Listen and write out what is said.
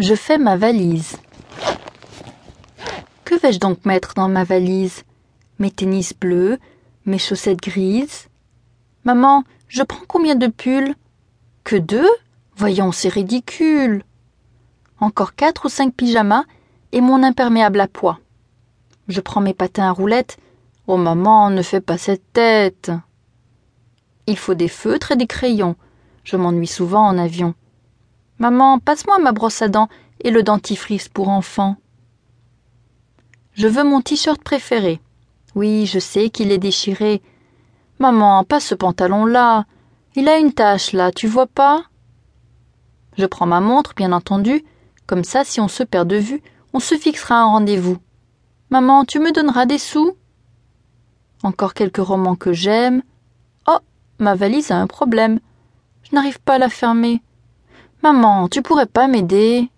Je fais ma valise. Que vais-je donc mettre dans ma valise? Mes tennis bleus, mes chaussettes grises. Maman, je prends combien de pulls? Que deux? Voyons, c'est ridicule. Encore quatre ou cinq pyjamas et mon imperméable à pois. Je prends mes patins à roulettes. Oh maman, ne fais pas cette tête. Il faut des feutres et des crayons. Je m'ennuie souvent en avion. Maman, passe-moi ma brosse à dents et le dentifrice pour enfants. Je veux mon t-shirt préféré. Oui, je sais qu'il est déchiré. Maman, pas ce pantalon-là. Il a une tache là, tu vois pas? Je prends ma montre, bien entendu. Comme ça, si on se perd de vue, on se fixera un rendez-vous. Maman, tu me donneras des sous? Encore quelques romans que j'aime. Oh, ma valise a un problème. Je n'arrive pas à la fermer. Maman, tu pourrais pas m'aider?